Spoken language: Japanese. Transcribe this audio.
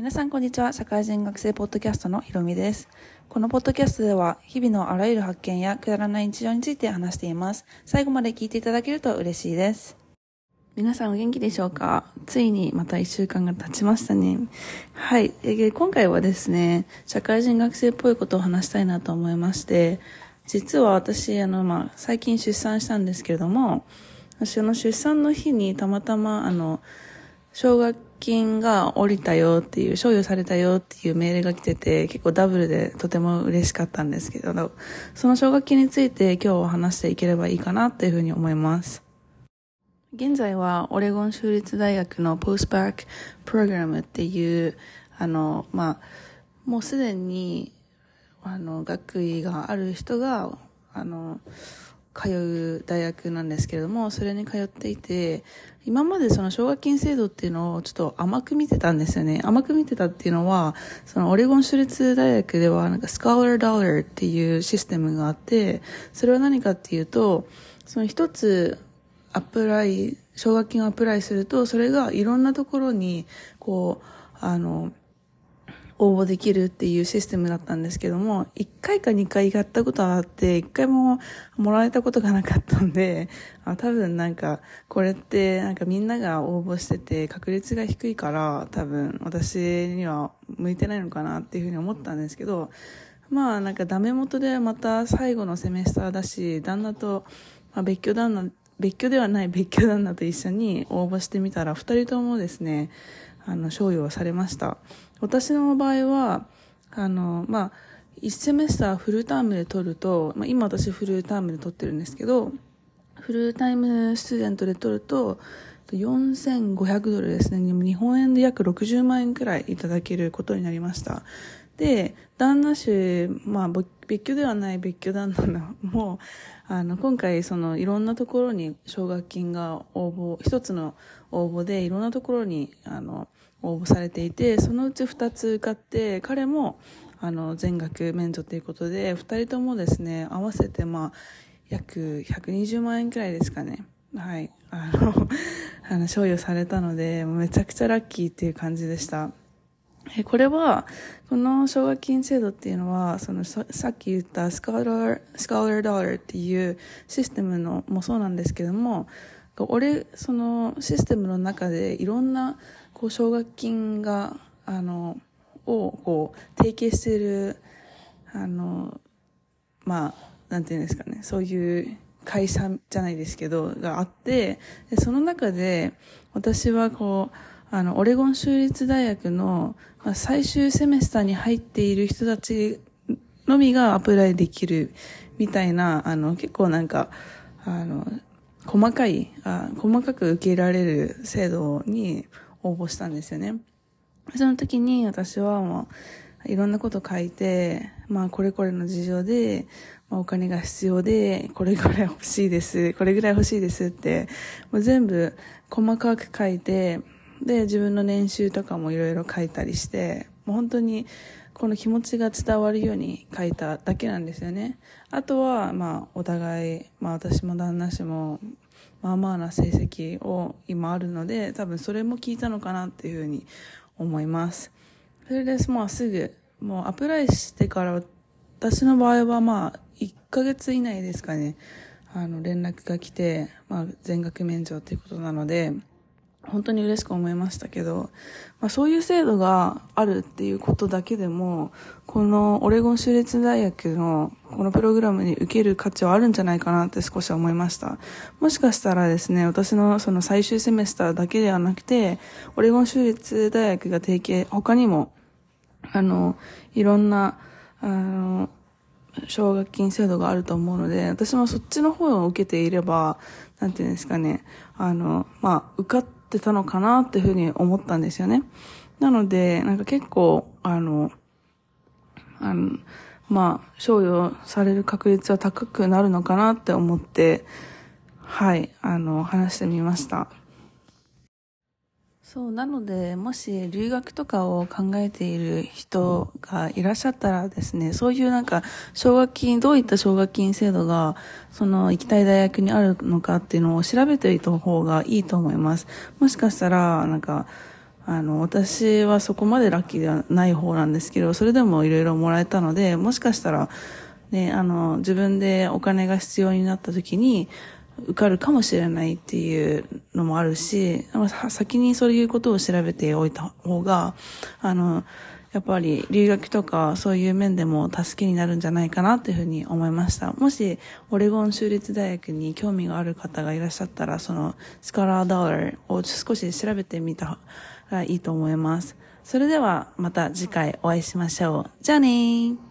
皆さんこんにちは。社会人学生ポッドキャストのひろみです。このポッドキャストでは日々のあらゆる発見やくだらない日常について話しています。最後まで聞いていただけると嬉しいです。皆さんお元気でしょうか？ついにまた一週間が経ちましたね。はい。え今回はですね、社会人学生っぽいことを話したいなと思いまして、実は私、あの、まあ、最近出産したんですけれども、私の出産の日にたまたま、あの、奨学金が降りたよっていう、賞与されたよっていうメールが来てて、結構ダブルでとても嬉しかったんですけど、その奨学金について今日は話していければいいかなっていうふうに思います。現在はオレゴン州立大学のポストバックプログラムっていう、あの、まあ、もうすでに、あの、学位がある人が、あの、通う大学なんですけれども、それに通っていて、今までその奨学金制度っていうのをちょっと甘く見てたんですよね。甘く見てたっていうのは、そのオレゴン州立大学ではなんかスカーラードラーっていうシステムがあって、それは何かっていうと、その一つアプライ、奨学金をアプライすると、それがいろんなところに、こう、あの、応募できるっていうシステムだったんですけども、1回か2回やったことはあって、1回ももらえたことがなかったんで、あ多分なんか、これってなんかみんなが応募してて確率が低いから、多分私には向いてないのかなっていうふうに思ったんですけど、まあなんかダメ元でまた最後のセメスターだし、旦那と、まあ、別居旦那、別居ではない別居旦那と一緒に応募してみたら、2人ともですね、あの、賞与をされました。私の場合は、あの、まあ、1セメスターフルタームで取ると、まあ、今私フルタームで取ってるんですけど、フルタイムスチューデントで取ると、4500ドルですね。日本円で約60万円くらいいただけることになりました。で、旦那氏、まあ、別居ではない別居旦那も、あの、今回、その、いろんなところに奨学金が応募、一つの応募でいろんなところに、あの、応募されていて、そのうち2つ受かって、彼も、あの、全額免除ということで、2人ともですね、合わせて、まあ、約120万円くらいですかね。はい。あの、あの、賞与されたので、めちゃくちゃラッキーっていう感じでした。えこれは、この奨学金制度っていうのは、そのさっき言ったスカーラー、スカーラードルっていうシステムのもそうなんですけども、俺、そのシステムの中でいろんなこう奨学金があのをこう提携しているあのまあなんていうんですかね。そういう会社じゃないですけどがあってでその中で私はこうあのオレゴン州立大学の、まあ、最終セメスターに入っている人たちのみがアプライできるみたいなあの結構なんかあの細かいあ細かく受け入れられる制度に応募したんですよね。その時に私はもういろんなこと書いて、まあこれこれの事情で、まあ、お金が必要で、これぐらい欲しいです、これぐらい欲しいですって、もう全部細かく書いて、で、自分の年収とかもいろいろ書いたりして、もう本当にこの気持ちが伝わるように書いただけなんですよね。あとは、まあ、お互い、まあ私も旦那氏も、まあまあな成績を今あるので多分それも聞いたのかなっていうふうに思いますそれでまあすぐもうアプライしてから私の場合はまあ1ヶ月以内ですかねあの連絡が来て、まあ、全額免除ということなので本当に嬉しく思いましたけど、まあ、そういう制度があるっていうことだけでも、このオレゴン州立大学のこのプログラムに受ける価値はあるんじゃないかなって少し思いました。もしかしたらですね、私のその最終セメスターだけではなくて、オレゴン州立大学が提携、他にも、あの、いろんな、あの、奨学金制度があると思うので、私もそっちの方を受けていれば、なんていうんですかね、あの、まあ、受かってってたのかなっていうふうに思ったんですよね。なので、なんか結構、あの、あの、まあ、賞与される確率は高くなるのかなって思って、はい、あの、話してみました。そう、なので、もし留学とかを考えている人がいらっしゃったらですね、そういうなんか、奨学金、どういった奨学金制度が、その行きたい大学にあるのかっていうのを調べておいた方がいいと思います。もしかしたら、なんか、あの、私はそこまでラッキーではない方なんですけど、それでもいろいろもらえたので、もしかしたら、ね、あの、自分でお金が必要になった時に、受かるかもしれないっていうのもあるし、先にそういうことを調べておいた方が、あの、やっぱり留学とかそういう面でも助けになるんじゃないかなっていうふうに思いました。もしオレゴン州立大学に興味がある方がいらっしゃったら、そのスカラーダーラを少し調べてみたらいいと思います。それではまた次回お会いしましょう。じゃあねー。